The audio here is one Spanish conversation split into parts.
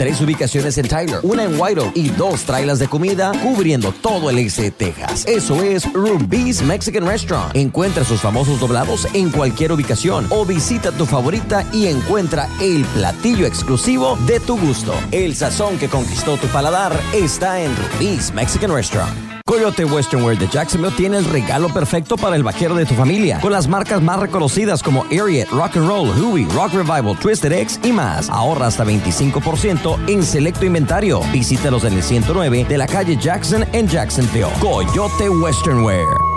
Tres ubicaciones en Tyler, una en White Oak y dos trailas de comida cubriendo todo el este de Texas. Eso es Ruby's Mexican Restaurant. Encuentra sus famosos doblados en cualquier ubicación o visita tu favorita y encuentra el platillo exclusivo de tu gusto. El sazón que conquistó tu paladar está en Ruby's Mexican Restaurant. Coyote Western Wear de Jacksonville tiene el regalo perfecto para el vaquero de tu familia, con las marcas más reconocidas como Ariat, Rock and Roll, Huey, Rock Revival, Twisted X y más. Ahorra hasta 25% en selecto inventario. Visítalos en el 109 de la calle Jackson en Jacksonville. Coyote Western Wear.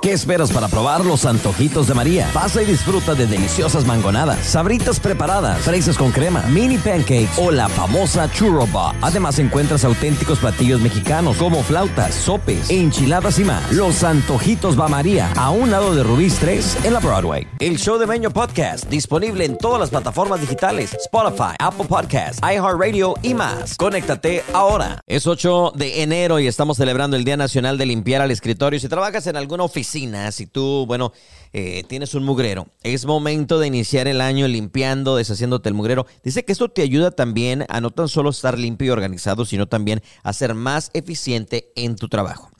¿Qué esperas para probar los antojitos de María? Pasa y disfruta de deliciosas mangonadas, sabritas preparadas, fresas con crema, mini pancakes o la famosa churro bar. Además encuentras auténticos platillos mexicanos como flautas, sopes, enchiladas y más. Los antojitos va María, a un lado de Rubí's 3 en la Broadway. El show de Meño Podcast, disponible en todas las plataformas digitales, Spotify, Apple Podcasts, iHeartRadio y más. Conéctate ahora. Es 8 de enero y estamos celebrando el Día Nacional de Limpiar al Escritorio. Si trabajas en alguna oficina, si tú, bueno, eh, tienes un mugrero, es momento de iniciar el año limpiando, deshaciéndote el mugrero. Dice que esto te ayuda también a no tan solo estar limpio y organizado, sino también a ser más eficiente en tu trabajo.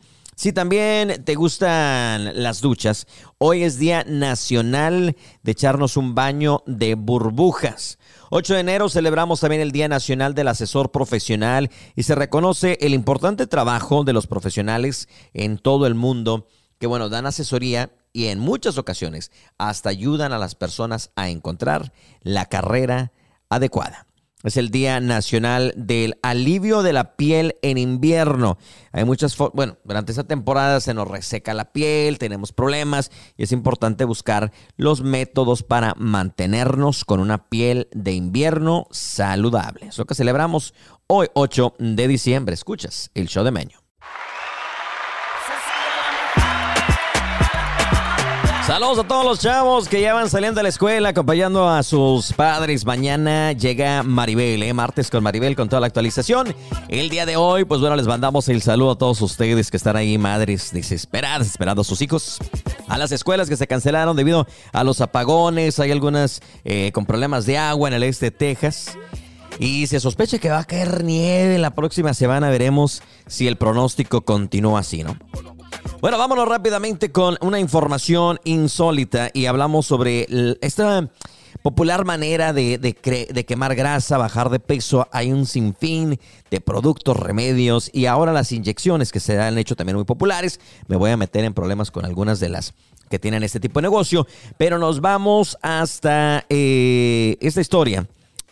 Si también te gustan las duchas, hoy es Día Nacional de echarnos un baño de burbujas. 8 de enero celebramos también el Día Nacional del Asesor Profesional y se reconoce el importante trabajo de los profesionales en todo el mundo que bueno, dan asesoría y en muchas ocasiones hasta ayudan a las personas a encontrar la carrera adecuada. Es el Día Nacional del Alivio de la Piel en invierno. Hay muchas, bueno, durante esta temporada se nos reseca la piel, tenemos problemas y es importante buscar los métodos para mantenernos con una piel de invierno saludable. Es lo que celebramos hoy 8 de diciembre. Escuchas el show de Meño. Saludos a todos los chavos que ya van saliendo de la escuela acompañando a sus padres. Mañana llega Maribel, ¿eh? martes con Maribel con toda la actualización. El día de hoy, pues bueno, les mandamos el saludo a todos ustedes que están ahí, madres desesperadas, esperando a sus hijos. A las escuelas que se cancelaron debido a los apagones, hay algunas eh, con problemas de agua en el este de Texas. Y se sospecha que va a caer nieve la próxima semana. Veremos si el pronóstico continúa así, ¿no? Bueno, vámonos rápidamente con una información insólita y hablamos sobre esta popular manera de, quemar grasa, bajar de peso. Hay un sinfín de productos, remedios y ahora las inyecciones que se han hecho también muy populares. Me voy a meter en problemas con algunas de las que tienen este tipo de negocio, pero nos vamos hasta eh, esta historia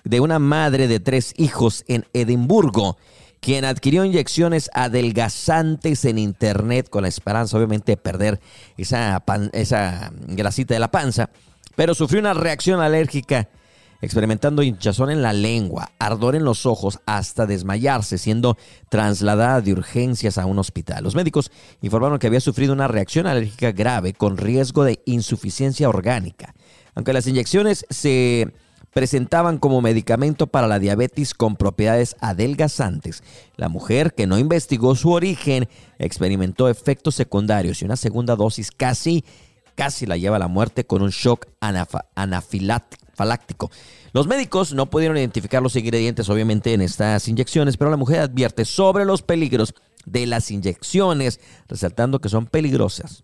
de una madre de tres hijos en Edimburgo quien adquirió inyecciones adelgazantes en internet con la esperanza obviamente de perder esa, esa grasita de la panza, pero sufrió una reacción alérgica experimentando hinchazón en la lengua, ardor en los ojos hasta desmayarse, siendo trasladada de urgencias a un hospital. Los médicos informaron que había sufrido una reacción alérgica grave con riesgo de insuficiencia orgánica. Aunque las inyecciones se presentaban como medicamento para la diabetes con propiedades adelgazantes. La mujer, que no investigó su origen, experimentó efectos secundarios y una segunda dosis casi, casi la lleva a la muerte con un shock anafiláctico. Los médicos no pudieron identificar los ingredientes, obviamente, en estas inyecciones, pero la mujer advierte sobre los peligros de las inyecciones, resaltando que son peligrosas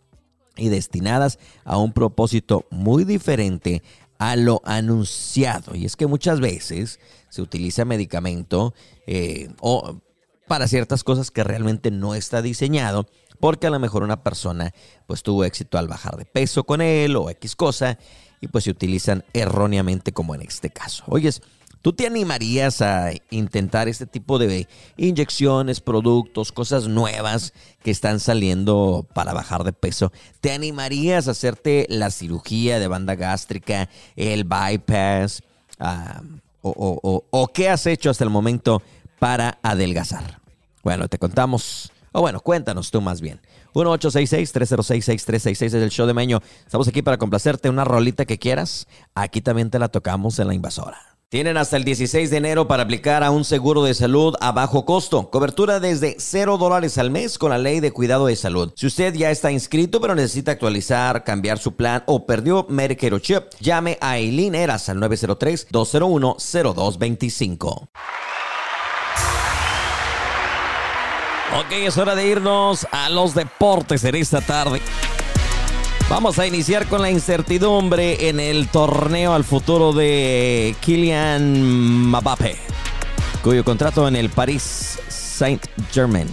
y destinadas a un propósito muy diferente a lo anunciado. Y es que muchas veces se utiliza medicamento eh, o para ciertas cosas que realmente no está diseñado, porque a lo mejor una persona pues tuvo éxito al bajar de peso con él o X cosa, y pues se utilizan erróneamente como en este caso. Oyes, ¿Tú te animarías a intentar este tipo de inyecciones, productos, cosas nuevas que están saliendo para bajar de peso? ¿Te animarías a hacerte la cirugía de banda gástrica, el bypass? O, qué has hecho hasta el momento para adelgazar? Bueno, te contamos, o bueno, cuéntanos tú más bien. 1-866-306-6366 es el show de Meño. Estamos aquí para complacerte una rolita que quieras. Aquí también te la tocamos en la invasora. Tienen hasta el 16 de enero para aplicar a un seguro de salud a bajo costo. Cobertura desde 0 dólares al mes con la ley de cuidado de salud. Si usted ya está inscrito pero necesita actualizar, cambiar su plan o perdió Medicare Chip, llame a Eileen Eras al 903-201-0225. Ok, es hora de irnos a los deportes en esta tarde. Vamos a iniciar con la incertidumbre en el torneo al futuro de Kylian Mbappé, cuyo contrato en el Paris Saint-Germain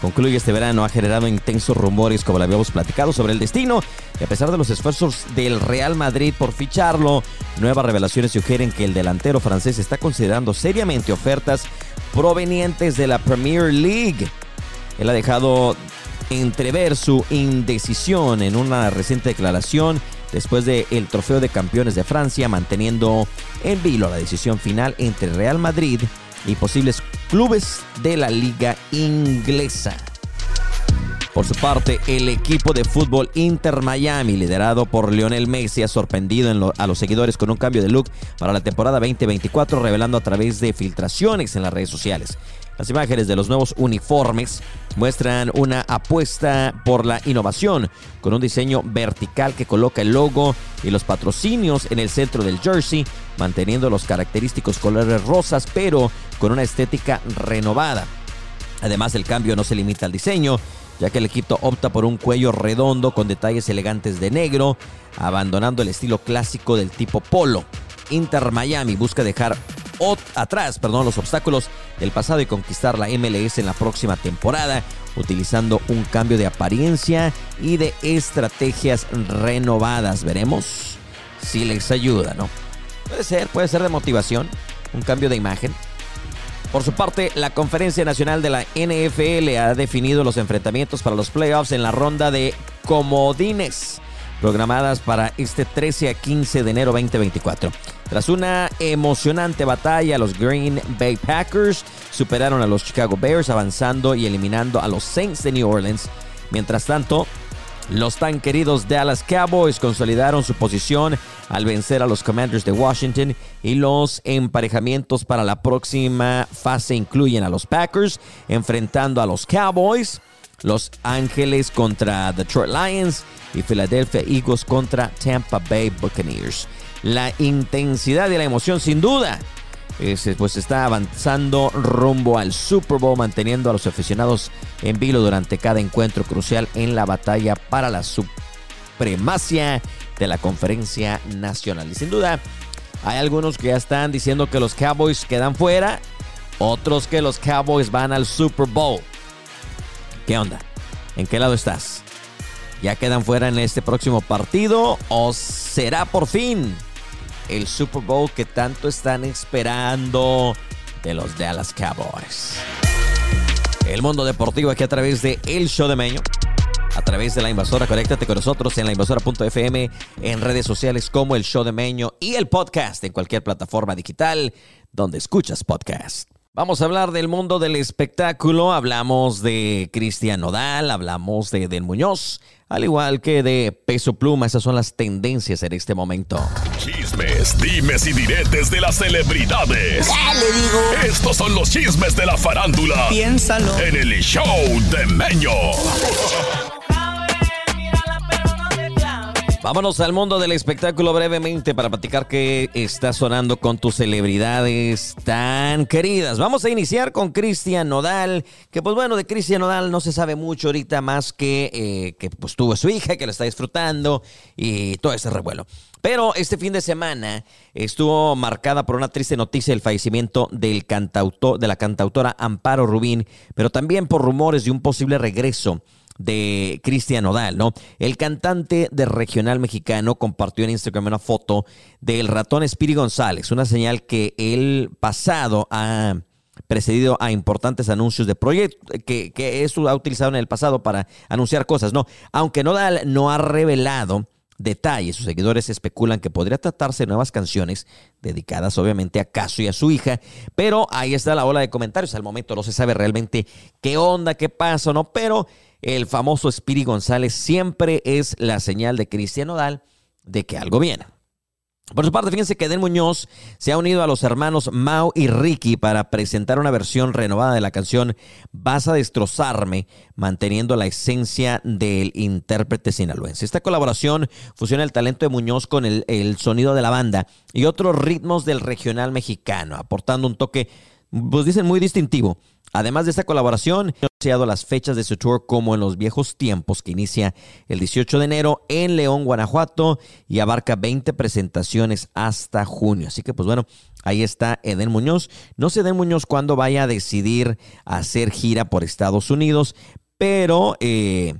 concluye este verano ha generado intensos rumores, como lo habíamos platicado, sobre el destino. Y a pesar de los esfuerzos del Real Madrid por ficharlo, nuevas revelaciones sugieren que el delantero francés está considerando seriamente ofertas provenientes de la Premier League. Él ha dejado entrever su indecisión en una reciente declaración después del el trofeo de campeones de Francia, manteniendo en vilo la decisión final entre Real Madrid y posibles clubes de la liga inglesa. Por su parte, el equipo de fútbol Inter Miami, liderado por Lionel Messi, ha sorprendido a los seguidores con un cambio de look para la temporada 2024, revelando a través de filtraciones en las redes sociales. Las imágenes de los nuevos uniformes muestran una apuesta por la innovación, con un diseño vertical que coloca el logo y los patrocinios en el centro del jersey, manteniendo los característicos colores rosas, pero con una estética renovada. Además, el cambio no se limita al diseño, ya que el equipo opta por un cuello redondo con detalles elegantes de negro, abandonando el estilo clásico del tipo polo. Inter Miami busca dejar atrás perdón, los obstáculos del pasado y conquistar la MLS en la próxima temporada, utilizando un cambio de apariencia y de estrategias renovadas. Veremos si les ayuda, ¿no? Puede ser, puede ser de motivación, un cambio de imagen. Por su parte, la Conferencia Nacional de la NFL ha definido los enfrentamientos para los playoffs en la ronda de comodines programadas para este 13 a 15 de enero 2024. Tras una emocionante batalla, los Green Bay Packers superaron a los Chicago Bears avanzando y eliminando a los Saints de New Orleans. Mientras tanto, los tan queridos Dallas Cowboys consolidaron su posición al vencer a los Commanders de Washington y los emparejamientos para la próxima fase incluyen a los Packers enfrentando a los Cowboys, los Ángeles contra Detroit Lions y Philadelphia Eagles contra Tampa Bay Buccaneers. La intensidad y la emoción sin duda pues está avanzando rumbo al Super Bowl, manteniendo a los aficionados en vilo durante cada encuentro crucial en la batalla para la supremacia de la conferencia nacional. Y sin duda, hay algunos que ya están diciendo que los Cowboys quedan fuera, otros que los Cowboys van al Super Bowl. ¿Qué onda? ¿En qué lado estás? ¿Ya quedan fuera en este próximo partido o será por fin el Super Bowl que tanto están esperando de los Dallas Cowboys? El mundo deportivo aquí a través de El Show de Meño a través de la invasora. Conéctate con nosotros en la invasora.fm, en redes sociales como el show de Meño y el podcast en cualquier plataforma digital donde escuchas podcast. Vamos a hablar del mundo del espectáculo. Hablamos de Cristian Nodal, hablamos de Del Muñoz, al igual que de Peso Pluma. Esas son las tendencias en este momento. Chismes, dimes y diretes de las celebridades. le digo? Estos son los chismes de la farándula. Piénsalo. En el show de Meño. Vámonos al mundo del espectáculo brevemente para platicar qué está sonando con tus celebridades tan queridas. Vamos a iniciar con Cristian Nodal, que pues bueno, de Cristian Nodal no se sabe mucho ahorita más que eh, que pues tuvo su hija, que la está disfrutando y todo ese revuelo. Pero este fin de semana estuvo marcada por una triste noticia del fallecimiento del cantautor, de la cantautora Amparo Rubín, pero también por rumores de un posible regreso de Cristian Odal, ¿no? El cantante de regional mexicano compartió en Instagram una foto del ratón Espiri González, una señal que el pasado ha precedido a importantes anuncios de proyectos que, que eso ha utilizado en el pasado para anunciar cosas, ¿no? Aunque Nodal no ha revelado detalles, sus seguidores especulan que podría tratarse de nuevas canciones dedicadas obviamente a Caso y a su hija, pero ahí está la ola de comentarios, al momento no se sabe realmente qué onda, qué pasa, ¿no? Pero el famoso Spiri González siempre es la señal de Cristian Odal de que algo viene. Por su parte, fíjense que Eden Muñoz se ha unido a los hermanos Mao y Ricky para presentar una versión renovada de la canción Vas a destrozarme, manteniendo la esencia del intérprete sinaloense. Esta colaboración fusiona el talento de Muñoz con el, el sonido de la banda y otros ritmos del regional mexicano, aportando un toque, pues dicen, muy distintivo Además de esta colaboración, ha anunciado las fechas de su tour como en los viejos tiempos, que inicia el 18 de enero en León, Guanajuato, y abarca 20 presentaciones hasta junio. Así que, pues bueno, ahí está Eden Muñoz. No sé Eden Muñoz cuándo vaya a decidir hacer gira por Estados Unidos, pero eh,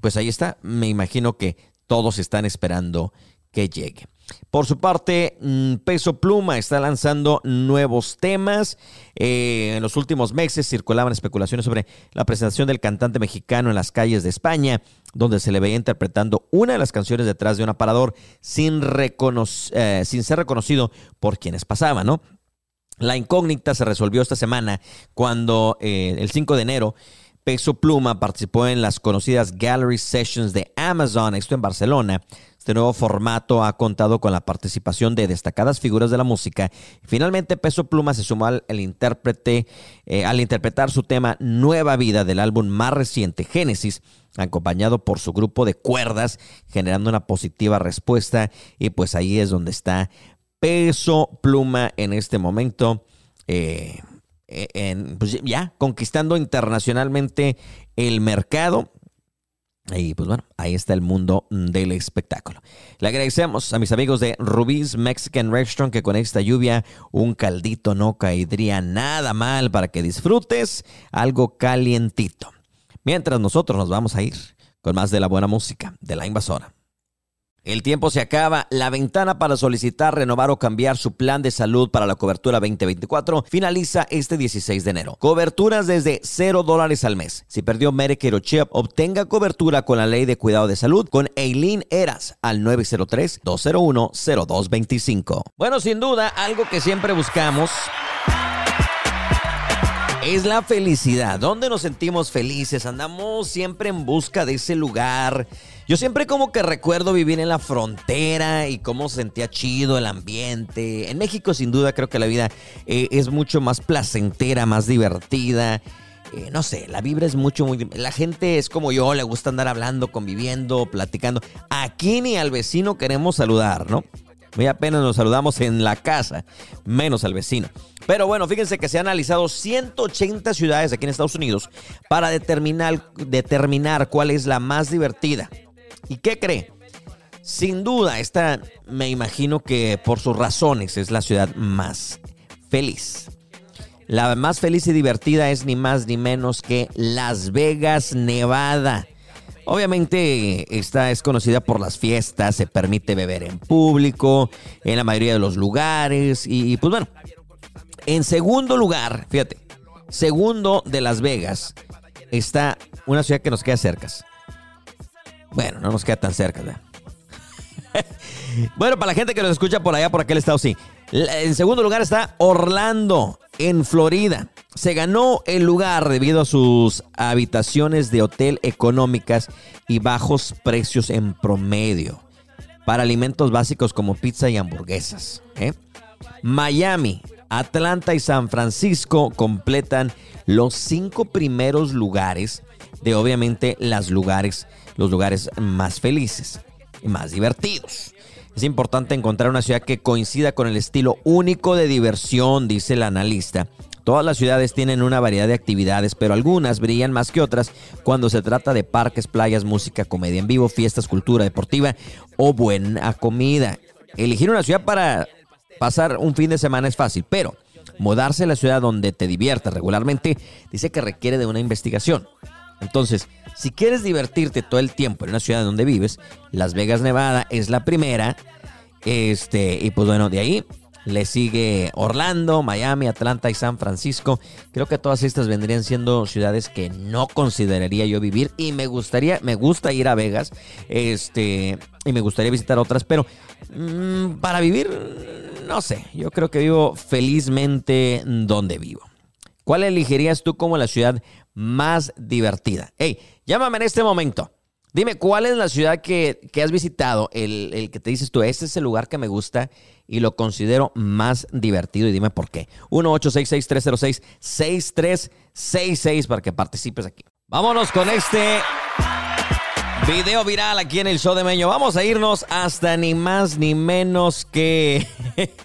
pues ahí está. Me imagino que todos están esperando que llegue. Por su parte, mm, Peso Pluma está lanzando nuevos temas. Eh, en los últimos meses circulaban especulaciones sobre la presentación del cantante mexicano en las calles de España, donde se le veía interpretando una de las canciones detrás de un aparador sin, eh, ser reconocido por quienes pasaban. La incógnita se resolvió esta semana cuando eh, el 5 de enero Peso Pluma participó en las conocidas Gallery Sessions de Amazon, esto en Barcelona, este nuevo formato ha contado con la participación de destacadas figuras de la música. Finalmente, Peso Pluma se sumó al intérprete eh, al interpretar su tema Nueva Vida del álbum más reciente, Génesis, acompañado por su grupo de cuerdas, generando una positiva respuesta. Y pues ahí es donde está Peso Pluma en este momento. Eh, en, pues ya conquistando internacionalmente el mercado y pues bueno, ahí está el mundo del espectáculo. Le agradecemos a mis amigos de Rubí's Mexican Restaurant que con esta lluvia un caldito no caería nada mal para que disfrutes algo calientito. Mientras nosotros nos vamos a ir con más de la buena música de la invasora. El tiempo se acaba. La ventana para solicitar, renovar o cambiar su plan de salud para la cobertura 2024 finaliza este 16 de enero. Coberturas desde 0 dólares al mes. Si perdió Medicare o CHIP, obtenga cobertura con la ley de cuidado de salud con Eileen Eras al 903-201-0225. Bueno, sin duda, algo que siempre buscamos es la felicidad. ¿Dónde nos sentimos felices? Andamos siempre en busca de ese lugar yo siempre como que recuerdo vivir en la frontera y cómo sentía chido el ambiente. En México sin duda creo que la vida eh, es mucho más placentera, más divertida. Eh, no sé, la vibra es mucho, muy... La gente es como yo, le gusta andar hablando, conviviendo, platicando. Aquí ni al vecino queremos saludar, ¿no? Muy apenas nos saludamos en la casa, menos al vecino. Pero bueno, fíjense que se han analizado 180 ciudades aquí en Estados Unidos para determinar, determinar cuál es la más divertida. ¿Y qué cree? Sin duda, esta me imagino que por sus razones es la ciudad más feliz. La más feliz y divertida es ni más ni menos que Las Vegas, Nevada. Obviamente esta es conocida por las fiestas, se permite beber en público, en la mayoría de los lugares y pues bueno. En segundo lugar, fíjate, segundo de Las Vegas está una ciudad que nos queda cerca. Bueno, no nos queda tan cerca. bueno, para la gente que nos escucha por allá, por aquel estado, sí. En segundo lugar está Orlando, en Florida. Se ganó el lugar debido a sus habitaciones de hotel económicas y bajos precios en promedio para alimentos básicos como pizza y hamburguesas. ¿eh? Miami, Atlanta y San Francisco completan los cinco primeros lugares de obviamente los lugares, los lugares más felices y más divertidos. Es importante encontrar una ciudad que coincida con el estilo único de diversión, dice el analista. Todas las ciudades tienen una variedad de actividades, pero algunas brillan más que otras cuando se trata de parques, playas, música, comedia en vivo, fiestas, cultura deportiva o buena comida. Elegir una ciudad para pasar un fin de semana es fácil, pero mudarse a la ciudad donde te diviertas regularmente dice que requiere de una investigación. Entonces, si quieres divertirte todo el tiempo en una ciudad donde vives, Las Vegas, Nevada es la primera. Este, y pues bueno, de ahí le sigue Orlando, Miami, Atlanta y San Francisco. Creo que todas estas vendrían siendo ciudades que no consideraría yo vivir y me gustaría, me gusta ir a Vegas, este, y me gustaría visitar otras, pero mm, para vivir, no sé, yo creo que vivo felizmente donde vivo. ¿Cuál elegirías tú como la ciudad más divertida? Hey, llámame en este momento. Dime, ¿cuál es la ciudad que, has visitado? El, el, que te dices tú, este es el lugar que me gusta y lo considero más divertido. Y dime por qué. 1-866-306-6366 para que participes aquí. Vámonos con este video viral aquí en el show de Meño. Vamos a irnos hasta ni más ni menos que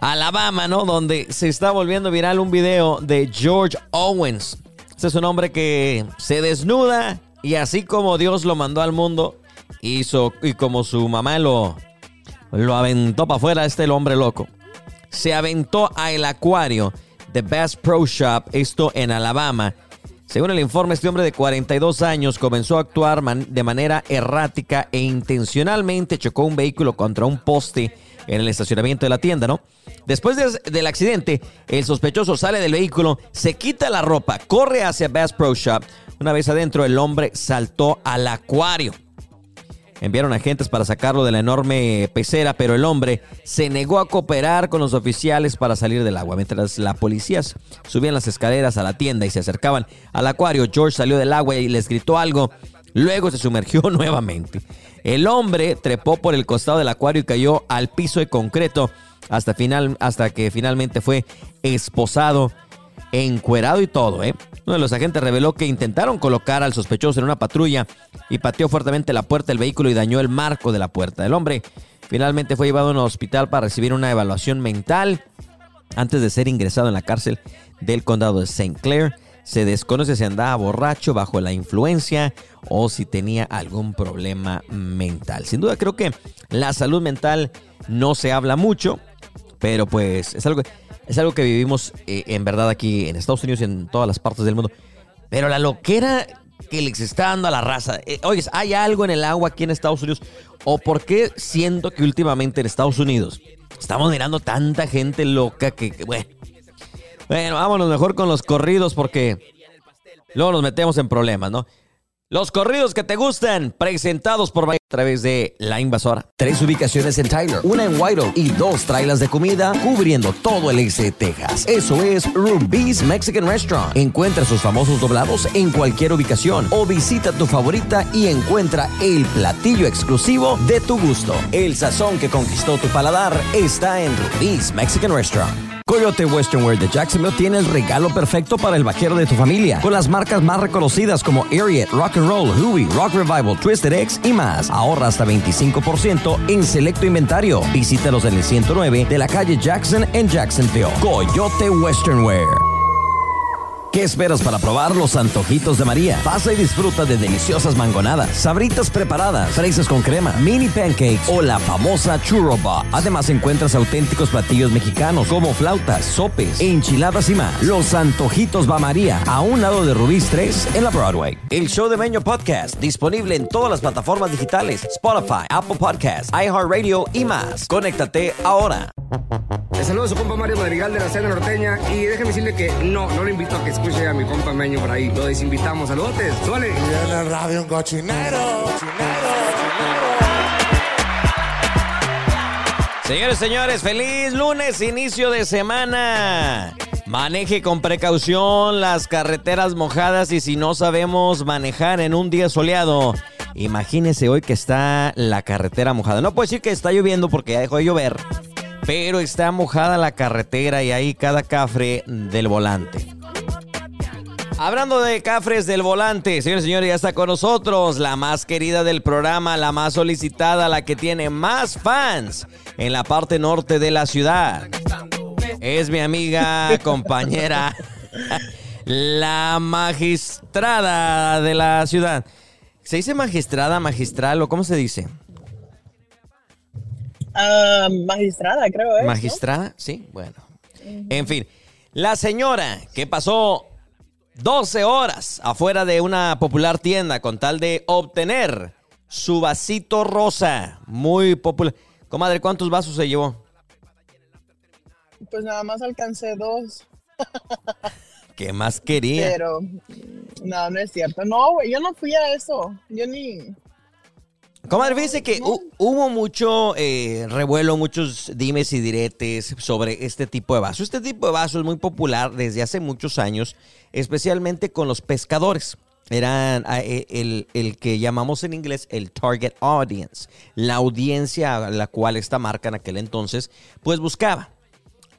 Alabama, ¿no? Donde se está volviendo viral un video de George Owens. Este es un hombre que se desnuda y así como Dios lo mandó al mundo, hizo y como su mamá lo, lo aventó para afuera, este el hombre loco. Se aventó al acuario de Bass Pro Shop, esto en Alabama. Según el informe, este hombre de 42 años comenzó a actuar de manera errática e intencionalmente chocó un vehículo contra un poste en el estacionamiento de la tienda, ¿no? Después del accidente, el sospechoso sale del vehículo, se quita la ropa, corre hacia Bass Pro Shop. Una vez adentro, el hombre saltó al acuario. Enviaron agentes para sacarlo de la enorme pecera, pero el hombre se negó a cooperar con los oficiales para salir del agua. Mientras la policía subían las escaleras a la tienda y se acercaban al acuario, George salió del agua y les gritó algo. Luego se sumergió nuevamente. El hombre trepó por el costado del acuario y cayó al piso de concreto hasta, final, hasta que finalmente fue esposado, encuerado y todo. ¿eh? Uno de los agentes reveló que intentaron colocar al sospechoso en una patrulla y pateó fuertemente la puerta del vehículo y dañó el marco de la puerta. El hombre finalmente fue llevado a un hospital para recibir una evaluación mental antes de ser ingresado en la cárcel del condado de St. Clair. Se desconoce si andaba borracho, bajo la influencia o si tenía algún problema mental. Sin duda creo que la salud mental no se habla mucho, pero pues es algo, que vivimos eh, en verdad aquí en Estados Unidos y en todas las partes del mundo. Pero la loquera que les está dando a la raza. Eh, ¿hay algo en el agua aquí en Estados Unidos? ¿O por qué siento que últimamente en Estados Unidos estamos mirando tanta gente loca que bueno, bueno, vámonos mejor con los corridos porque luego nos metemos en problemas, ¿no? Los corridos que te gustan, presentados por a través de La Invasora. Tres ubicaciones en Tyler, una en White y dos trailers de comida cubriendo todo el este de Texas. Eso es Ruby's Mexican Restaurant. Encuentra sus famosos doblados en cualquier ubicación o visita tu favorita y encuentra el platillo exclusivo de tu gusto. El sazón que conquistó tu paladar está en Ruby's Mexican Restaurant. Coyote Western Wear de Jacksonville tiene el regalo perfecto para el vaquero de tu familia, con las marcas más reconocidas como Ariat, Rock and Roll, Huey, Rock Revival, Twisted X y más. Ahorra hasta 25% en selecto inventario. Visítalos en el 109 de la calle Jackson en Jacksonville. Coyote Western Wear. ¿Qué esperas para probar los antojitos de María? Pasa y disfruta de deliciosas mangonadas, sabritas preparadas, fresas con crema, mini pancakes o la famosa churro Además encuentras auténticos platillos mexicanos como flautas, sopes, enchiladas y más. Los antojitos va María, a un lado de Rubí's 3 en la Broadway. El show de Meño Podcast, disponible en todas las plataformas digitales, Spotify, Apple Podcasts, iHeartRadio y más. Conéctate ahora. Le saludo a su compa Mario Madrigal de la Cena Norteña y déjeme decirle que no, no le invito a que escuche a mi compa Meño por ahí. Lo desinvitamos. Saludotes. ¡Suele! Y en el radio un cochinero, Señores, señores, feliz lunes, inicio de semana. Maneje con precaución las carreteras mojadas y si no sabemos manejar en un día soleado, imagínese hoy que está la carretera mojada. No puedo decir que está lloviendo porque ya dejó de llover, pero está mojada la carretera y ahí cada cafre del volante. Hablando de cafres del volante, señores y señores, ya está con nosotros la más querida del programa, la más solicitada, la que tiene más fans en la parte norte de la ciudad. Es mi amiga, compañera, la magistrada de la ciudad. ¿Se dice magistrada, magistral o cómo se dice? Ah, magistrada, creo. ¿eh? Magistrada, sí, bueno. En fin, la señora que pasó 12 horas afuera de una popular tienda con tal de obtener su vasito rosa. Muy popular. Comadre, ¿cuántos vasos se llevó? Pues nada más alcancé dos. ¿Qué más quería? Pero, no, no es cierto. No, güey, yo no fui a eso. Yo ni, Comadre, fíjese que hubo mucho eh, revuelo, muchos dimes y diretes sobre este tipo de vaso. Este tipo de vaso es muy popular desde hace muchos años, especialmente con los pescadores. eran ah, e, el, el, que llamamos en inglés el target audience, la audiencia a la cual esta marca en aquel entonces pues buscaba.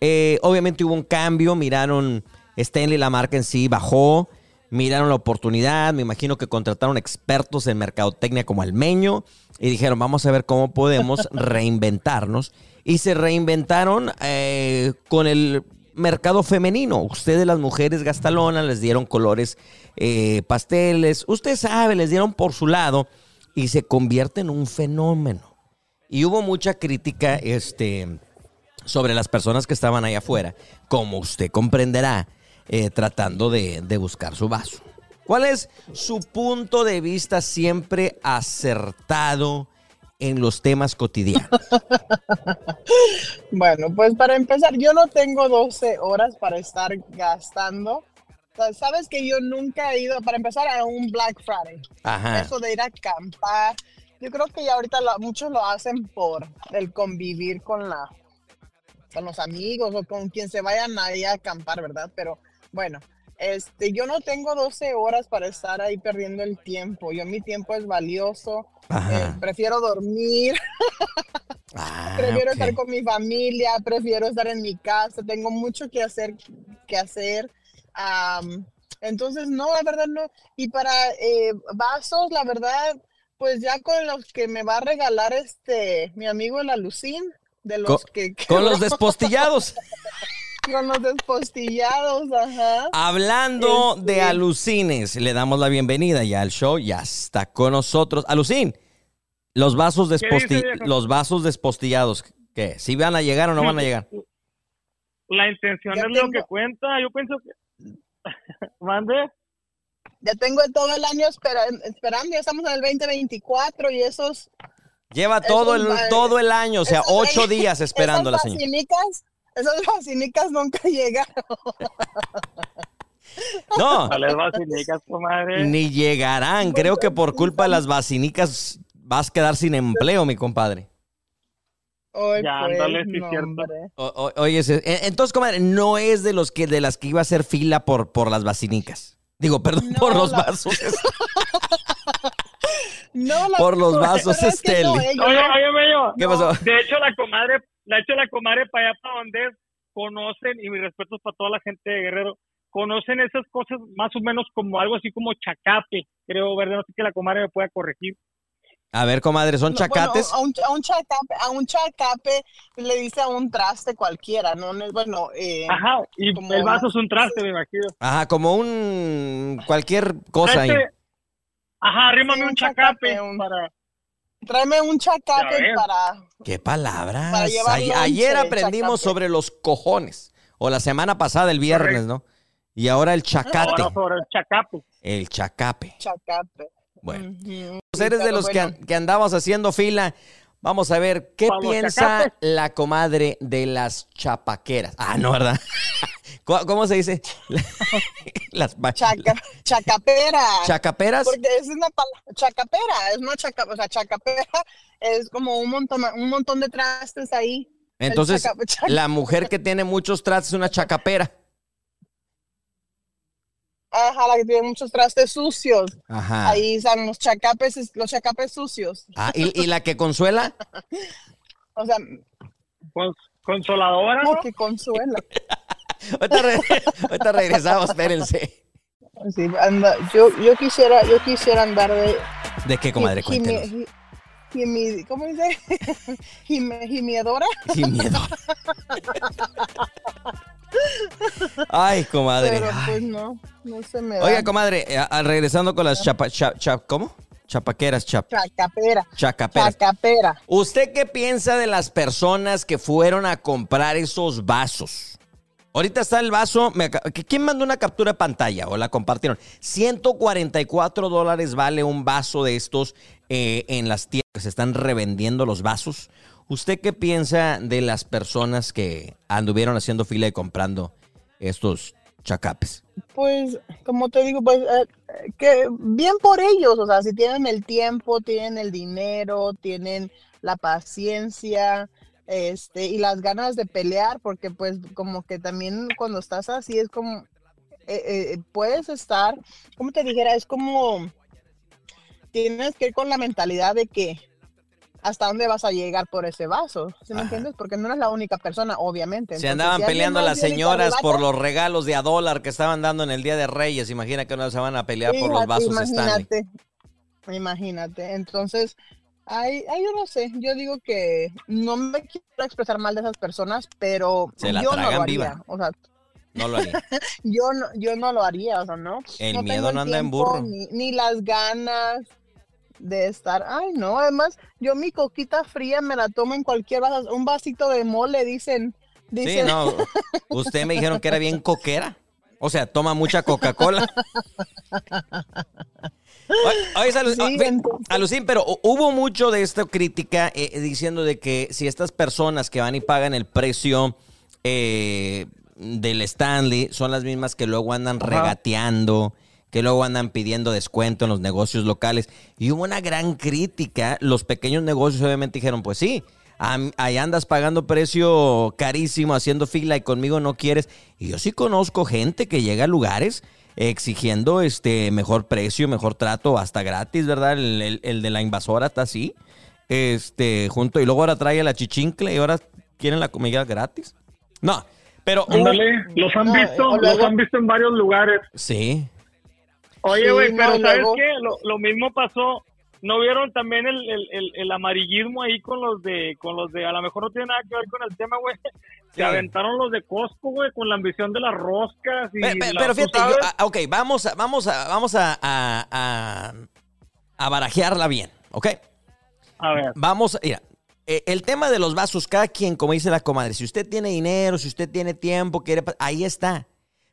Eh, obviamente hubo un cambio, miraron Stanley, la marca en sí bajó, miraron la oportunidad, me imagino que contrataron expertos en mercadotecnia como Almeño y dijeron vamos a ver cómo podemos reinventarnos y se reinventaron eh, con el mercado femenino. Ustedes las mujeres gastalonas les dieron colores eh, pasteles, usted sabe, les dieron por su lado y se convierte en un fenómeno. Y hubo mucha crítica este, sobre las personas que estaban ahí afuera, como usted comprenderá, eh, tratando de, de buscar su vaso. ¿Cuál es su punto de vista siempre acertado en los temas cotidianos? bueno, pues para empezar, yo no tengo 12 horas para estar gastando. Sabes que yo nunca he ido, para empezar, a un Black Friday. Ajá. Eso de ir a acampar. Yo creo que ya ahorita muchos lo hacen por el convivir con la con los amigos o con quien se vayan ahí a acampar, ¿verdad? Pero bueno, este, yo no tengo 12 horas para estar ahí perdiendo el tiempo. Yo mi tiempo es valioso. Eh, prefiero dormir. Ah, prefiero estar con mi familia. Prefiero estar en mi casa. Tengo mucho que hacer. Que hacer. entonces, no, la verdad no. Y para eh, vasos, la verdad, pues ya con los que me va a regalar este mi amigo el Alucín, de los que, con los despostillados. Con los despostillados, ajá. Hablando de este alucines, le damos la bienvenida ya al show, ya está con nosotros. Alucin, los vasos, los vasos despostillados, ¿qué? ¿Si van a llegar o no van a llegar? La intención es lo que cuenta, yo pienso que... ¿Mande? Ya tengo todo el año esperando, ya estamos en el 2024 y esos... Lleva todo, el, todo el año, o sea, ocho días esperando la señora. Esas vacinicas nunca llegaron. No. comadre. Ni llegarán. Creo que por culpa de las vacinicas vas a quedar sin empleo, mi compadre. ya, pues, cierto. oye, entonces, comadre, no es de los que de las que iba a hacer fila por, por las vacinicas. Digo, perdón, por los vasos. no, por los vasos, Esteli. oye, oye, ¿Qué pasó? De hecho, la comadre la hecho la comadre para allá para donde conocen, y mis respetos para toda la gente de Guerrero, conocen esas cosas más o menos como algo así como chacape, creo, ¿verdad? No sé que la comadre me pueda corregir. A ver, comadre, ¿son chacates? a, un, chacape, a un chacape le dice a un traste cualquiera, ¿no? Bueno, eh, Ajá, y el vaso es un traste, me imagino. Ajá, como un cualquier cosa ahí. Ajá, arrímame un, chacape, para Tráeme un chacape para. ¿Qué palabras? ayer aprendimos sobre los cojones. O la semana pasada, el viernes, ¿no? Y ahora el chacate. el chacape. El chacape. Chacape. Bueno. eres de los que, que andamos haciendo fila. Vamos a ver, ¿qué piensa la comadre de las chapaqueras? Ah, no, ¿verdad? ¿Cómo se dice? Las chacapera. ¿Chacaperas? Porque es una palabra, chacapera, es una chaca, o sea, chacapera es como un montón, un montón de trastes ahí. Entonces, la mujer que tiene muchos trastes es una chacapera. Ajá, la que tiene muchos trastes sucios. Ajá. Ahí están los chacapes, los chacapes sucios. Ah, ¿y, la que consuela? o sea... consoladora. ¿no? que consuela. ahorita, regresamos, espérense. Sí, anda, yo, yo, quisiera, yo quisiera andar de... ¿De qué, comadre? Cuéntenos. ¿Cómo dice? Gimiedora. Gimiedora. Ay, comadre. Pero pues no, no se me da. Oiga, comadre, eh, regresando con las chapa, ¿cómo? Chapaqueras, chap. Chacapera. Chacapera. Chacapera. ¿Usted qué piensa de las personas que fueron a comprar esos vasos? Ahorita está el vaso. ¿Quién mandó una captura de pantalla o la compartieron? 144 dólares vale un vaso de estos eh, en las tiendas que se están revendiendo los vasos. ¿Usted qué piensa de las personas que anduvieron haciendo fila y comprando estos chacapes? Pues, como te digo, pues, eh, que bien por ellos, o sea, si tienen el tiempo, tienen el dinero, tienen la paciencia, este, y las ganas de pelear, porque pues como que también cuando estás así es como, eh, puedes estar, como te dijera, es como tienes que ir con la mentalidad de que hasta dónde vas a llegar por ese vaso, ¿sí me entiendes? Porque no eres la única persona, obviamente. se andaban peleando las señoras por los regalos de a dólar que estaban dando en el Día de Reyes. Imagina que no se van a pelear por los vasos imagínate, Imagínate. Entonces, ay, ay, yo no sé. Yo digo que no me quiero expresar mal de esas personas, pero yo no lo haría. O sea, no lo haría. yo, no, yo no lo haría, o sea, ¿no? El miedo no anda en burro. ni las ganas de estar, ay no, además yo mi coquita fría me la tomo en cualquier vaso, un vasito de mole, dicen. dicen. Sí, no, usted me dijeron que era bien coquera, o sea, toma mucha Coca-Cola. Oye, Alucín, pero hubo mucho de esta crítica eh, diciendo de que si estas personas que van y pagan el precio eh, del Stanley son las mismas que luego andan regateando que luego andan pidiendo descuento en los negocios locales. Y hubo una gran crítica. Los pequeños negocios obviamente dijeron, pues sí, ahí andas pagando precio carísimo, haciendo fila y conmigo no quieres. Y yo sí conozco gente que llega a lugares exigiendo este mejor precio, mejor trato, hasta gratis, ¿verdad? El, de la invasora está así. Este, junto, y luego ahora trae la chichincle y ahora quieren la comida gratis. No, pero. los han visto, los han visto en varios lugares. Sí. Oye, güey, pero ¿sabes qué? Lo, mismo pasó. ¿No vieron también el, amarillismo ahí con los de, con los de, a lo mejor no tiene nada que ver con el tema, güey? Se aventaron los de Costco, güey, con la ambición de las roscas. Y pero, fíjate, ah, ok, vamos a, vamos a, vamos a, a, a, barajearla bien, ¿ok? A ver. Vamos, mira, eh, el tema de los vasos, cada quien, como dice la comadre, si usted tiene dinero, si usted tiene tiempo, quiere, ahí está.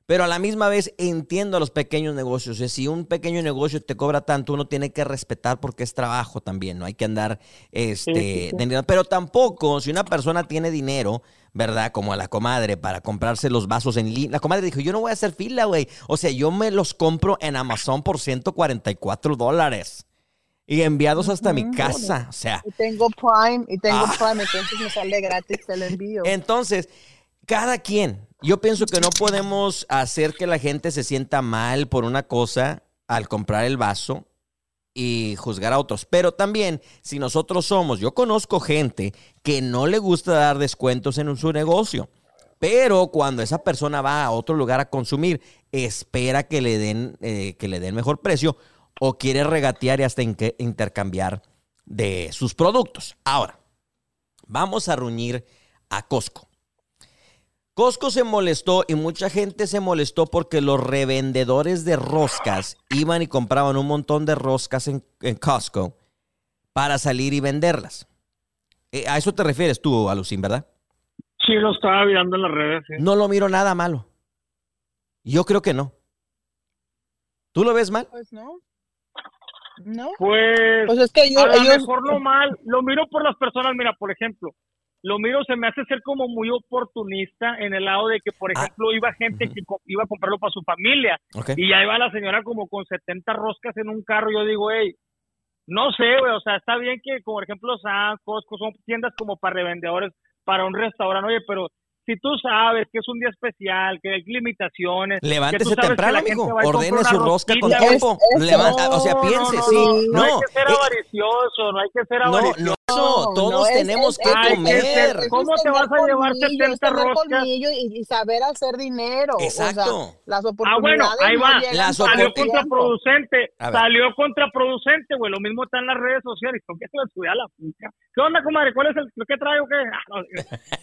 Pero a la misma vez entiendo a los pequeños negocios. si un pequeño negocio te cobra tanto, uno tiene que respetar porque es trabajo también, no hay que andar este pero tampoco si una persona tiene dinero, ¿verdad? Como a la comadre para comprarse los vasos en línea. La comadre dijo, "Yo no voy a hacer fila, güey. O sea, yo me los compro en Amazon por 144 dólares." Y enviados hasta mi casa, o sea. Y tengo Prime, y tengo ah. Prime, entonces me sale gratis el envío. Entonces, cada quien, yo pienso que no podemos hacer que la gente se sienta mal por una cosa al comprar el vaso y juzgar a otros. Pero también, si nosotros somos, yo conozco gente que no le gusta dar descuentos en su negocio. Pero cuando esa persona va a otro lugar a consumir, espera que le den, eh, que le den mejor precio o quiere regatear y hasta intercambiar de sus productos. Ahora, vamos a reunir a Costco. Costco se molestó y mucha gente se molestó porque los revendedores de roscas iban y compraban un montón de roscas en, Costco para salir y venderlas. Eh, a eso te refieres tú, Alucín, ¿verdad? Sí, lo estaba viendo en las redes. No lo miro nada malo. Yo creo que no. ¿Tú lo ves mal? Pues no. No. Pues, pues es que yo, a lo mejor lo mal, lo miro por las personas, mira, por ejemplo, lo miro se me hace ser como muy oportunista en el lado de que, por ah. ejemplo, iba gente que iba a comprarlo para su familia y ya iba la señora como con 70 roscas en un carro. Yo digo, hey, no sé, güey, o sea, está bien que, como por ejemplo, San Costco son tiendas como para revendedores, para un restaurante, oye, pero si tú sabes que es un día especial, que hay limitaciones. Levántese temprano, amigo. Ordene su rosca con tiempo. Levanta, o sea, piense, sí. No, hay que ser eh, avaricioso, no hay que ser avaricioso. No, todos tenemos que comer. ¿Cómo te vas a llevar 70 roscas? Y, y, saber hacer dinero. Exacto. las oportunidades. Ah, bueno, ahí va. salió contraproducente. Salió contraproducente, güey. Lo mismo está en las redes sociales. ¿Por qué se va a estudiar la puta? ¿Qué onda, comadre? ¿Cuál es el lo que traigo? ¿Qué? Ah,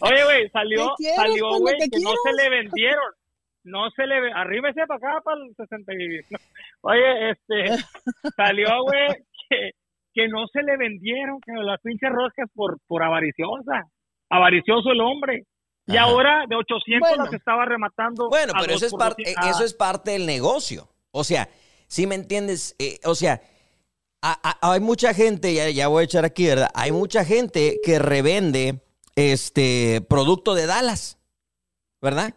Oye, güey, salió salió, pues, güey, que, no se le vendieron. No se le... Arríbese para acá, para el 60 Oye, este... Salió, güey, que, que no se le vendieron que las pinches roscas por, por avariciosa. Avaricioso el hombre. Y ahora de 800 las estaba rematando. Bueno, pero eso es, parte, eso es parte del negocio. O sea, si me entiendes, eh, o sea, hay mucha gente, ya, ya voy a echar aquí, ¿verdad? Hay mucha gente que revende este producto de Dallas, ¿verdad?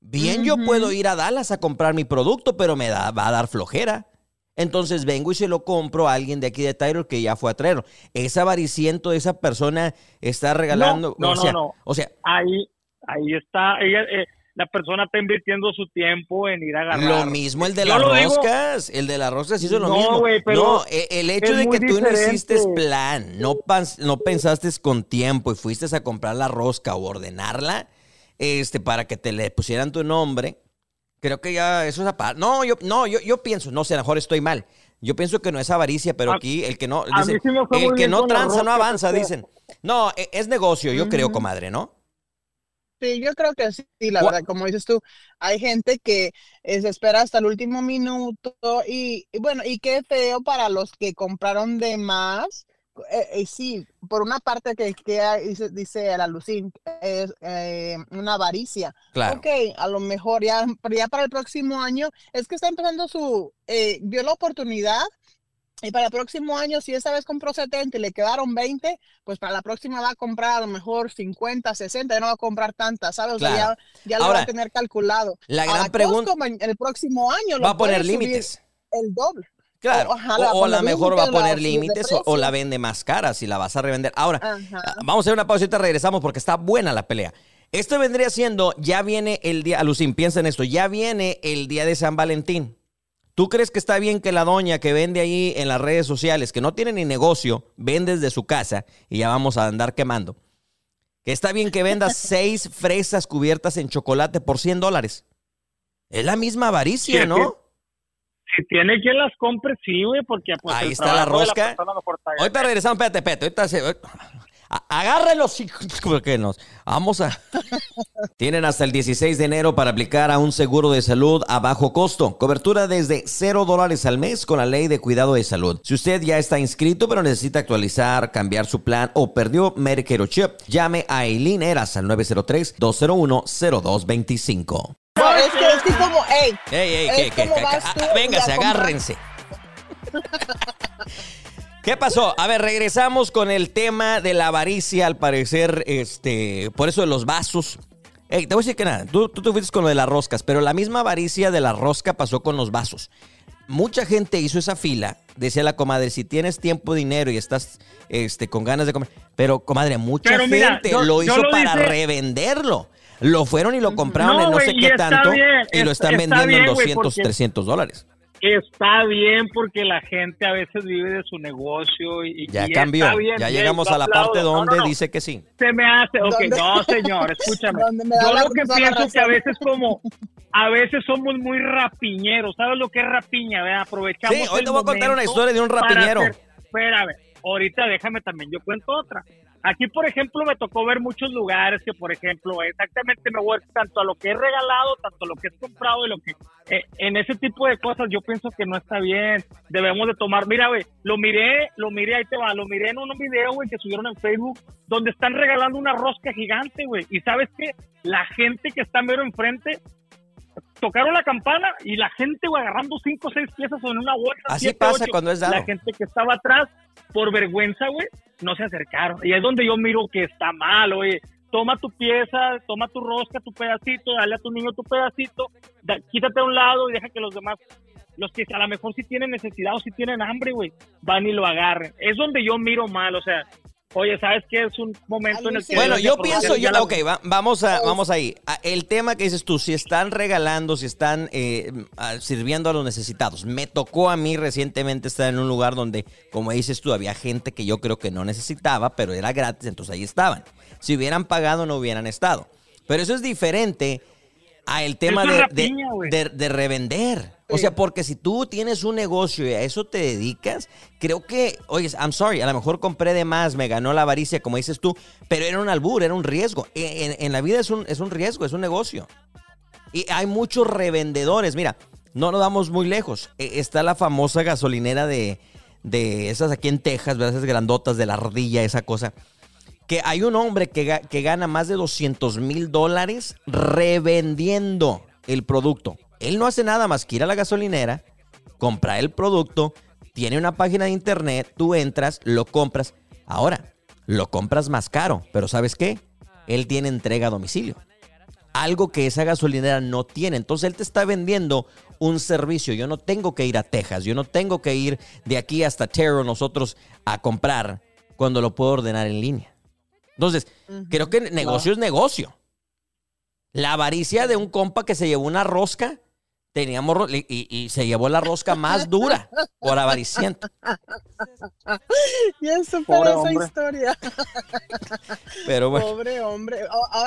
Bien, yo puedo ir a Dallas a comprar mi producto, pero me da, va a dar flojera. Entonces vengo y se lo compro a alguien de aquí de Tyler que ya fue a traerlo. Esa avariciento de esa persona está regalando. No, no, no, O sea, ahí, ahí está. Ella, eh, la persona está invirtiendo su tiempo en ir a agarrar. Lo mismo el de las roscas, el de las roscas hizo lo mismo. no, e, el hecho de que tú no hiciste plan, no, no pensaste con tiempo y fuiste a comprar la rosca o ordenarla, este, para que te le pusieran tu nombre, creo que ya eso es aparte. No, yo, no, yo, yo pienso, no sé, a lo mejor estoy mal. Yo pienso que no es avaricia, pero aquí el que no, el que no tranza no avanza, dicen. No, e, es negocio, yo creo, comadre, ¿no? Sí, yo creo que sí, la verdad, como dices tú, hay gente que se espera hasta el último minuto y, bueno, y qué feo para los que compraron de más. Eh, eh, sí, por una parte que, que dice, dice la Lucín, es eh, una avaricia. Claro. Ok, a lo mejor ya, ya para el próximo año, es que está empezando su, vio la oportunidad y para el próximo año, si esta vez compró 70 y le quedaron 20, pues para la próxima va a comprar a lo mejor 50, 60, ya no va a comprar tantas, ¿sabes? ya, lo va a tener calculado. La gran pregunta. El próximo año va a poner límites. El doble. Claro, o, a lo mejor va a poner límites o, la vende más cara si la vas a revender. Ahora, vamos a hacer una pausa y regresamos porque está buena la pelea. Esto vendría siendo, ya viene el día, Lucín, piensa en esto, ya viene el día de San Valentín. ¿Tú crees que está bien que la doña que vende ahí en las redes sociales, que no tiene ni negocio, vende desde su casa y ya vamos a andar quemando? Que está bien que venda seis fresas cubiertas en chocolate por 100 dólares. Es la misma avaricia, ¿no? Si tiene quien las compre, sí, güey, porque pues, Ahí está la rosca. ahorita regresamos, espérate, espérate. Ahorita se, Agárrenlos, porque nos vamos a. Tienen hasta el 16 de enero para aplicar a un seguro de salud a bajo costo. Cobertura desde 0 dólares al mes con la ley de cuidado de salud. Si usted ya está inscrito pero necesita actualizar, cambiar su plan o perdió Medicare o Chip, llame a Eileen Eras al 903-201-0225. No, es que es como, ey, ey, ey, que, que, véngase, agárrense. ¿Qué pasó? A ver, regresamos con el tema de la avaricia, al parecer, este, por eso de los vasos. te voy a decir que nada, tú, tú te fuiste con lo de las roscas, pero la misma avaricia de la rosca pasó con los vasos. Mucha gente hizo esa fila, decía la comadre, si tienes tiempo, dinero y estás este, con ganas de comer. Pero, comadre, mucha gente lo hizo para revenderlo. Lo fueron y lo compraron en no sé qué tanto y lo están vendiendo en 200, 300 dólares está bien porque la gente a veces vive de su negocio y ya cambió. ya llegamos a la parte donde dice que sí. Se me hace, ok, no señor, escúchame. Yo lo que pienso es que a veces como a veces somos muy rapiñeros, ¿sabes lo que es rapiña? ¿verdad? Aprovechamos. Sí, hoy te voy a contar una historia de un rapiñero. espérame, ahorita déjame también, yo cuento otra. Aquí, por ejemplo, me tocó ver muchos lugares que, por ejemplo, exactamente me voy tanto a lo que he regalado, tanto a lo que he comprado y lo que... Eh, en ese tipo de cosas yo pienso que no está bien. Debemos de tomar... Mira, güey, lo miré, lo miré, ahí te va, lo miré en un video, güey, que subieron en Facebook, donde están regalando una rosca gigante, güey. Y ¿sabes qué? La gente que está mero enfrente tocaron la campana y la gente, güey, agarrando cinco o seis piezas en una bolsa. Así pasa cuando es dado. La gente que estaba atrás, por vergüenza, güey, no se acercaron. Y es donde yo miro que está mal, oye. Toma tu pieza, toma tu rosca, tu pedacito, dale a tu niño tu pedacito, quítate a un lado y deja que los demás, los que a lo mejor sí tienen necesidad o sí tienen hambre, güey, van y lo agarren. Es donde yo miro mal, o sea, Oye, ¿sabes qué? Es un momento en el que... Bueno, yo pienso, yo, ok, vamos, a, vamos ahí. El tema que dices tú, si están regalando, si están eh, sirviendo a los necesitados. Me tocó a mí recientemente estar en un lugar donde, como dices tú, había gente que yo creo que no necesitaba, pero era gratis, entonces ahí estaban. Si hubieran pagado, no hubieran estado. Pero eso es diferente a el tema de, de, revender. O sea, porque si tú tienes un negocio y a eso te dedicas, creo que, oye, I'm sorry, a lo mejor compré de más, me ganó la avaricia, como dices tú, pero era un albur, era un riesgo. En, en la vida es un, es un riesgo, es un negocio. Y hay muchos revendedores. Mira, no nos damos muy lejos. E, está la famosa gasolinera de, de esas aquí en Texas, ¿verdad? Esas grandotas de la ardilla, esa cosa que hay un hombre que, que gana más de 200 mil dólares revendiendo el producto. Él no hace nada más que ir a la gasolinera, comprar el producto, tiene una página de internet, tú entras, lo compras. Ahora, lo compras más caro, pero ¿sabes qué? Él tiene entrega a domicilio. Algo que esa gasolinera no tiene. Entonces él te está vendiendo un servicio. Yo no tengo que ir a Texas, yo no tengo que ir de aquí hasta Terror nosotros a comprar cuando lo puedo ordenar en línea. Entonces, creo que negocio es negocio. La avaricia de un compa que se llevó una rosca, teníamos y, se llevó la rosca más dura por avariciento. Ya superó esa historia. Pero bueno. Pobre hombre.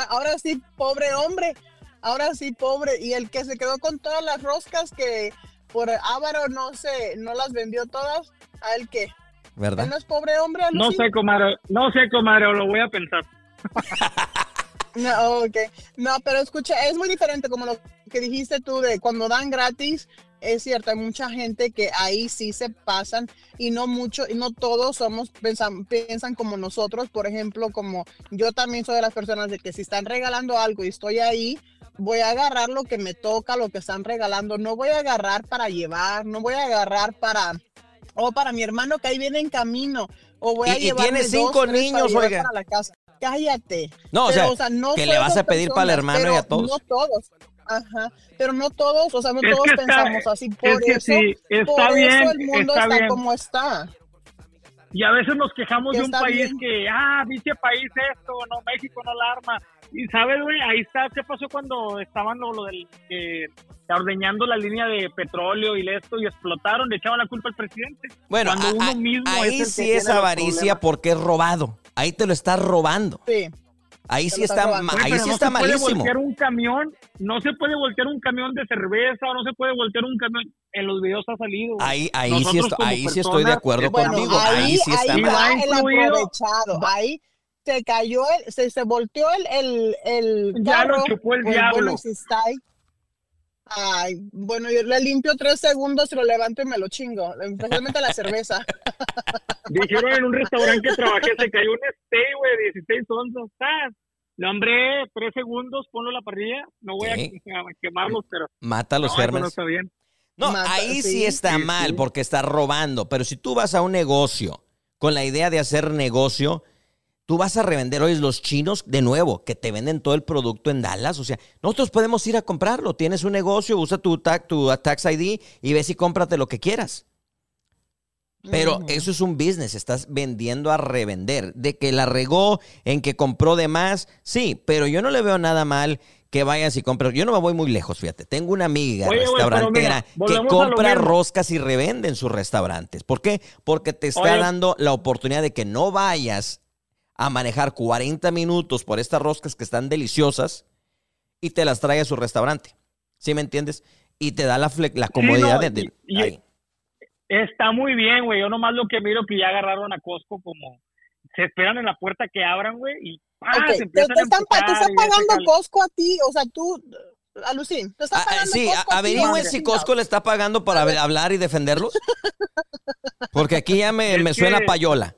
ahora sí, pobre hombre. Ahora sí, pobre. Y el que se quedó con todas las roscas que por Ávaro no se, no las vendió todas, ¿a él qué? ¿Verdad? no es pobre hombre? No sé, comadre. No sé, comadre, lo voy a pensar. no, ok. No, pero escucha, es muy diferente como lo que dijiste tú de cuando dan gratis. Es cierto, hay mucha gente que ahí sí se pasan y no mucho, y no todos somos, piensan, piensan como nosotros. Por ejemplo, como yo también soy de las personas de que si están regalando algo y estoy ahí, voy a agarrar lo que me toca, lo que están regalando. No voy a agarrar para llevar, no voy a agarrar para o para mi hermano que ahí viene en camino, o voy a y, y tiene cinco niños, oiga. Para la casa. Cállate. No, o sea, que le vas a pedir para el hermano y a todos. No todos. Ajá, pero no todos, o sea, no todos pensamos así. Por es que eso, sí, está por bien, eso el mundo está, como está. Y a veces nos quejamos de un país que, ah, dice país esto, no, México no la arma. Y sabes, güey, ahí está, ¿qué pasó cuando estaban lo, del, eh, ordeñando la línea de petróleo y esto y explotaron, le echaban la culpa al presidente? Bueno, ahí sí es avaricia porque es robado, ahí te lo estás robando. Sí. Ahí sí está, ahí sí está no se puede voltear un camión, no se puede voltear un camión de cerveza, no se puede voltear un camión. En los videos ha salido. Ahí, ahí sí, ahí sí estoy de acuerdo contigo. Ahí, sí está ahí va el aprovechado. Ahí se cayó, el, se, se volteó el, el, el Ya lo chupó el diablo. Bueno, si está ahí. Ay, bueno, yo le limpio tres segundos, lo levanto y me lo chingo, especialmente la cerveza. Dijeron en un restaurante que trabajé, se cayó un steak, güey, 16 onzas. Lo hombre, tres segundos, ponlo la parrilla. No voy a, quemarlos, pero. Mata los germes. No está bien. No, ahí sí, está mal porque está robando. Pero si tú vas a un negocio con la idea de hacer negocio, Tú vas a revender hoy los chinos de nuevo, que te venden todo el producto en Dallas. O sea, nosotros podemos ir a comprarlo. Tienes un negocio, usa tu, tag, tu Tax ID y ves y cómprate lo que quieras. Pero eso es un business, estás vendiendo a revender. De que la regó, en que compró de más, sí, pero yo no le veo nada mal que vayas y compres. Yo no me voy muy lejos, fíjate. Tengo una amiga restaurantera que compra roscas y revende en sus restaurantes. ¿Por qué? Porque te está dando la oportunidad de que no vayas a manejar 40 minutos por estas roscas que están deliciosas y te las trae a su restaurante. ¿Sí me entiendes? Y te da la, la comodidad de, Está muy bien, güey. Yo nomás lo que miro que ya agarraron a Costco como se esperan en la puerta que abran, güey, y se empiezan te, están, te está pagando Costco a ti, o sea, tú Alucín, ¿te está ah, pagando Sí, averigüen si Costco le está pagando para hablar y defenderlos. Porque aquí ya me, me suena payola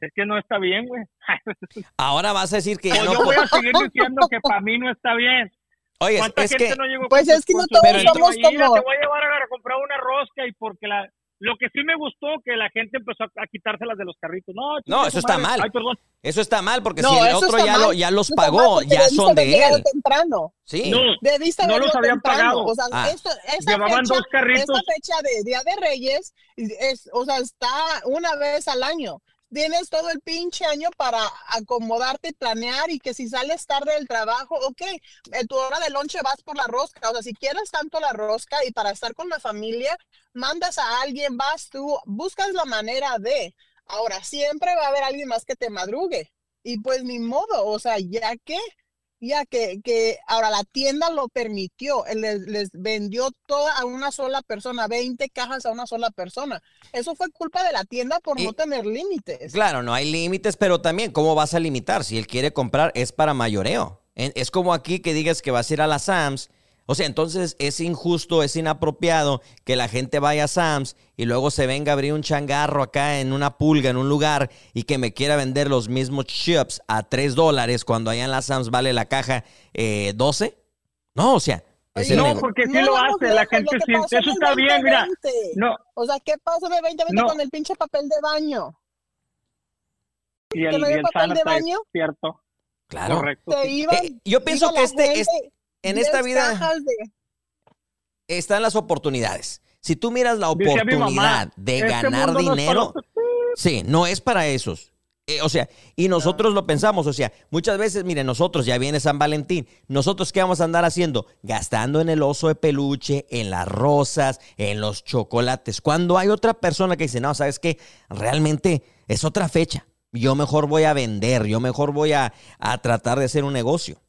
es que no está bien, güey. Ahora vas a decir que ya no. Yo voy a seguir diciendo que para mí no está bien. Oye, es que, no llegó pues es que no todos somos como... Te voy a llevar a comprar una rosca y porque la, lo que sí me gustó que la gente empezó a, quitárselas de los carritos. No, no eso está mal. Ay, perdón. Eso está mal porque si el otro ya, lo, ya los pagó, ya son de él. Temprano. Sí. No, no los habían pagado. O sea, ah. Llevaban fecha, dos carritos. Esta fecha de Día de Reyes, es, o sea, está una vez al año tienes todo el pinche año para acomodarte, planear y que si sales tarde del trabajo, ok, en tu hora de lonche vas por la rosca. O sea, si quieres tanto la rosca y para estar con la familia, mandas a alguien, vas tú, buscas la manera de. Ahora, siempre va a haber alguien más que te madrugue. Y pues ni modo, o sea, ya que ya que, que ahora la tienda lo permitió, les, les, vendió toda a una sola persona, 20 cajas a una sola persona. Eso fue culpa de la tienda por no tener límites. Claro, no hay límites, pero también, ¿cómo vas a limitar? Si él quiere comprar, es para mayoreo. Es como aquí que digas que vas a ir a la Sams o sea, entonces es injusto, es inapropiado que la gente vaya a Sam's y luego se venga a abrir un changarro acá en una pulga, en un lugar, y que me quiera vender los mismos chips a 3 dólares cuando allá en la Sam's vale la caja eh, 12. No, o sea. no, porque sí lo hace, la gente sí. Eso está bien, mira. No. O sea, ¿qué pasa de 20 20 con el pinche papel de baño? Y el, y el papel de baño? Cierto. Claro. Correcto. Eh, yo pienso que este, este en esta vida están las oportunidades. Si tú miras la oportunidad de este ganar dinero, sí, no es para esos. Eh, o sea, y nosotros lo pensamos, o sea, muchas veces, miren, nosotros ya viene San Valentín, nosotros qué vamos a andar haciendo? Gastando en el oso de peluche, en las rosas, en los chocolates. Cuando hay otra persona que dice, no, ¿sabes qué? Realmente es otra fecha. Yo mejor voy a vender, yo mejor voy a, tratar de hacer un negocio.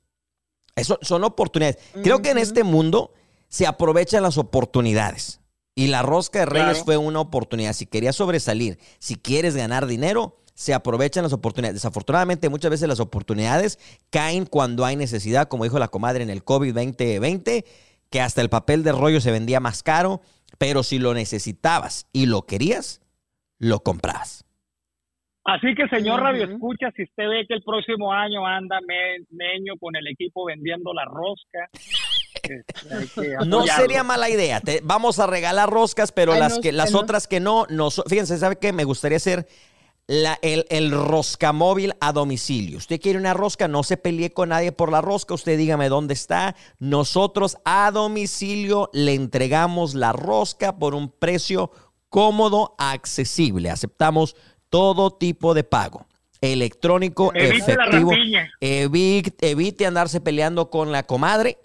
Eso son oportunidades. Creo que en este mundo se aprovechan las oportunidades. Y la rosca de Reyes fue una oportunidad. Si querías sobresalir, si quieres ganar dinero, se aprovechan las oportunidades. Desafortunadamente, muchas veces las oportunidades caen cuando hay necesidad, como dijo la comadre en el COVID 2020, que hasta el papel de rollo se vendía más caro, pero si lo necesitabas y lo querías, lo comprabas. Así que, señor Radio Escucha, si usted ve que el próximo año anda meño con el equipo vendiendo la rosca, este, no sería mala idea. vamos a regalar roscas, pero las que las otras que no, no, fíjense, ¿sabe qué? Me gustaría hacer la, el, el roscamóvil a domicilio. Usted quiere una rosca, no se pelee con nadie por la rosca, usted dígame dónde está. Nosotros a domicilio le entregamos la rosca por un precio cómodo, accesible. Aceptamos todo tipo de pago. Electrónico, efectivo. Evite, evite andarse peleando con la comadre.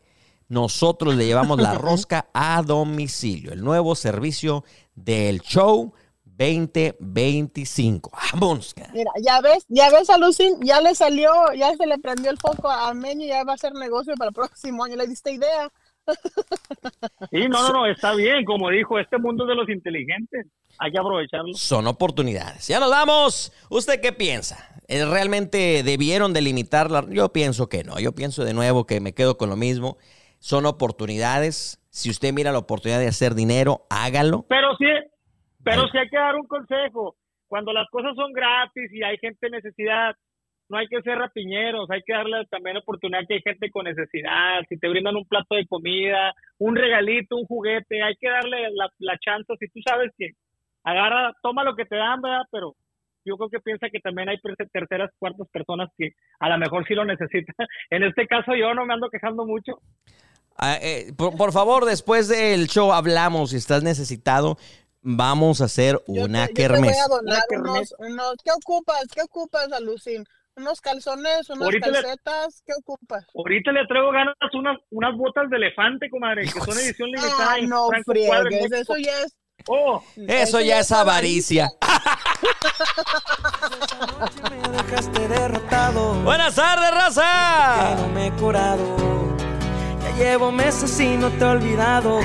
Nosotros le llevamos la rosca a domicilio. El nuevo servicio del show 2025. Vamos. Mira, ya ves, ya ves a Lucín, ya le salió, ya se le prendió el foco a Meño, ya va a hacer negocio para el próximo año. Le diste idea. Sí, no, no, no, está bien. Como dijo, este mundo de los inteligentes. Hay que aprovecharlo. Son oportunidades. Ya nos vamos. ¿Usted qué piensa? Eh, ¿Realmente debieron delimitarla? Yo pienso que no. Yo pienso de nuevo que me quedo con lo mismo. Son oportunidades. Si usted mira la oportunidad de hacer dinero, hágalo. Pero sí, pero si hay que dar un consejo, cuando las cosas son gratis y hay gente en necesidad, no hay que ser rapiñeros, hay que darle también oportunidad que hay gente con necesidad, si te brindan un plato de comida, un regalito, un juguete, hay que darle la, la chance, si tú sabes que agarra, toma lo que te dan, ¿verdad? Pero yo creo que piensa que también hay terceras, cuartas personas que a lo mejor sí lo necesitan. En este caso yo no me ando quejando mucho. Ah, eh, por, favor, después del show hablamos si estás necesitado vamos a hacer una kermés. ¿Qué ocupas? ¿Qué ocupas, Alucin? ¿Unos calzones, unas calcetas? ¿Qué ocupas? Ahorita le traigo ganas unas, unas botas de elefante, comadre, que son edición limitada. Ah, no friegues, eso ya es... Oh, eso, ya es avaricia. Buenas tardes, raza. No me he curado. Ya llevo meses y no te he olvidado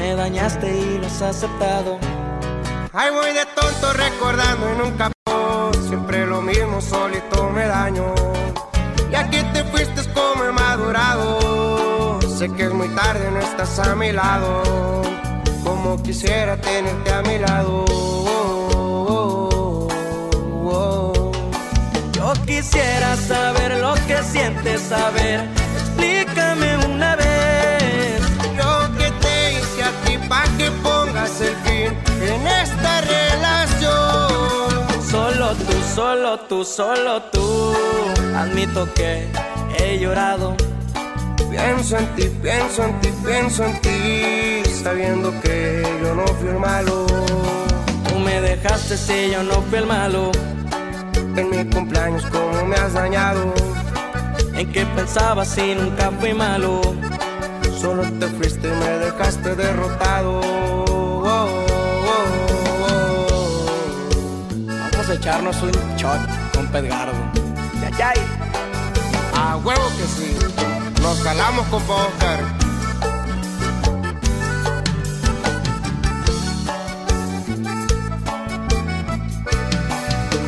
me dañaste y lo has aceptado. Ay, voy de tonto recordando y nunca siempre lo mismo, solito me daño. Y aquí te fuiste como he madurado. Sé que es muy tarde, no estás a mi lado. Como quisiera tenerte a mi lado. Yo quisiera saber lo que sientes, saber. Solo tú, solo tú. Admito que he llorado. Pienso en ti, pienso en ti, pienso en ti, sabiendo que yo no fui el malo. Tú me dejaste si yo no fui el malo. En mi cumpleaños, como me has dañado. En qué pensabas si nunca fui malo Solo te fuiste y me dejaste derrotado. Echarnos un shot con Pedgardo. Ya, ya. A huevo que sí. Nos calamos con Oscar.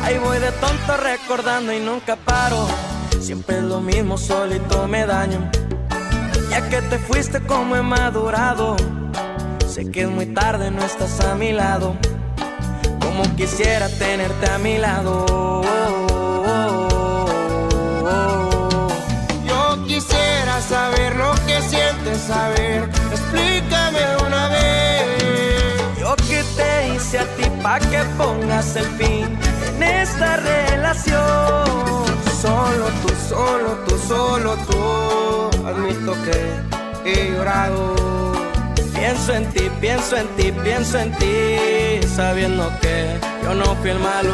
Ahí voy de tonto recordando y nunca paro. Siempre es lo mismo, solito me daño. Ya que te fuiste como he madurado. Sé que es muy tarde, no estás a mi lado. Como quisiera tenerte a mi lado. Yo quisiera saber lo que sientes, saber. Explícame una vez. Yo que te hice a ti pa' que pongas el fin en esta relación. Solo tú, solo tú, solo tú admito que he llorado. Pienso en ti, pienso en ti, pienso en ti, sabiendo que yo no fui el malo.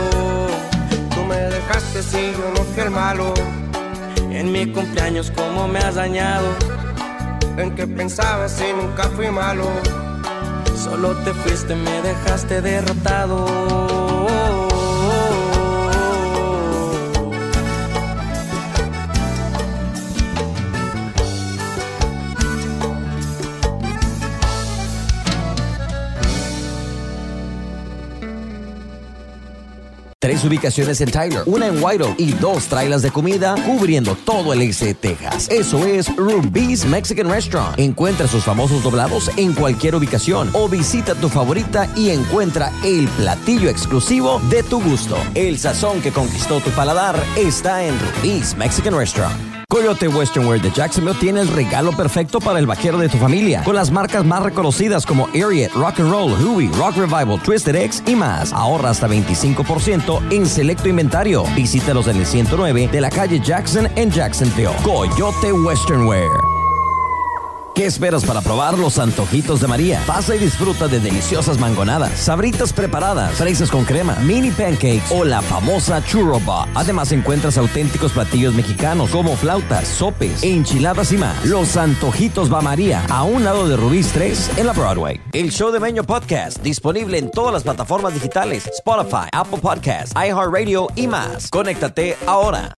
Tú me dejaste si yo no fui el malo? En mi cumpleaños cómo me has dañado. En que pensabas si nunca fui malo. Solo te fuiste, me dejaste derrotado. Tres ubicaciones en Tyler, una en White y dos trailers de comida cubriendo todo el este de Texas. Eso es Ruby's Mexican Restaurant. Encuentra sus famosos doblados en cualquier ubicación o visita tu favorita y encuentra el platillo exclusivo de tu gusto. El sazón que conquistó tu paladar está en Ruby's Mexican Restaurant. Coyote Western Wear de Jacksonville tiene el regalo perfecto para el vaquero de tu familia, con las marcas más reconocidas como Ariat, Rock and Roll, Huey, Rock Revival, Twisted X y más. Ahorra hasta 25% en selecto inventario. Visítalos en el 109 de la calle Jackson en Jacksonville. Coyote Western Wear. ¿Qué esperas para probar los antojitos de María? Pasa y disfruta de deliciosas mangonadas, sabritas preparadas, fresas con crema, mini pancakes o la famosa churro Además encuentras auténticos platillos mexicanos como flautas, sopes, enchiladas y más. Los antojitos va María, a un lado de Rubí's 3 en la Broadway. El show de Meño Podcast, disponible en todas las plataformas digitales, Spotify, Apple Podcasts, iHeartRadio y más. Conéctate ahora.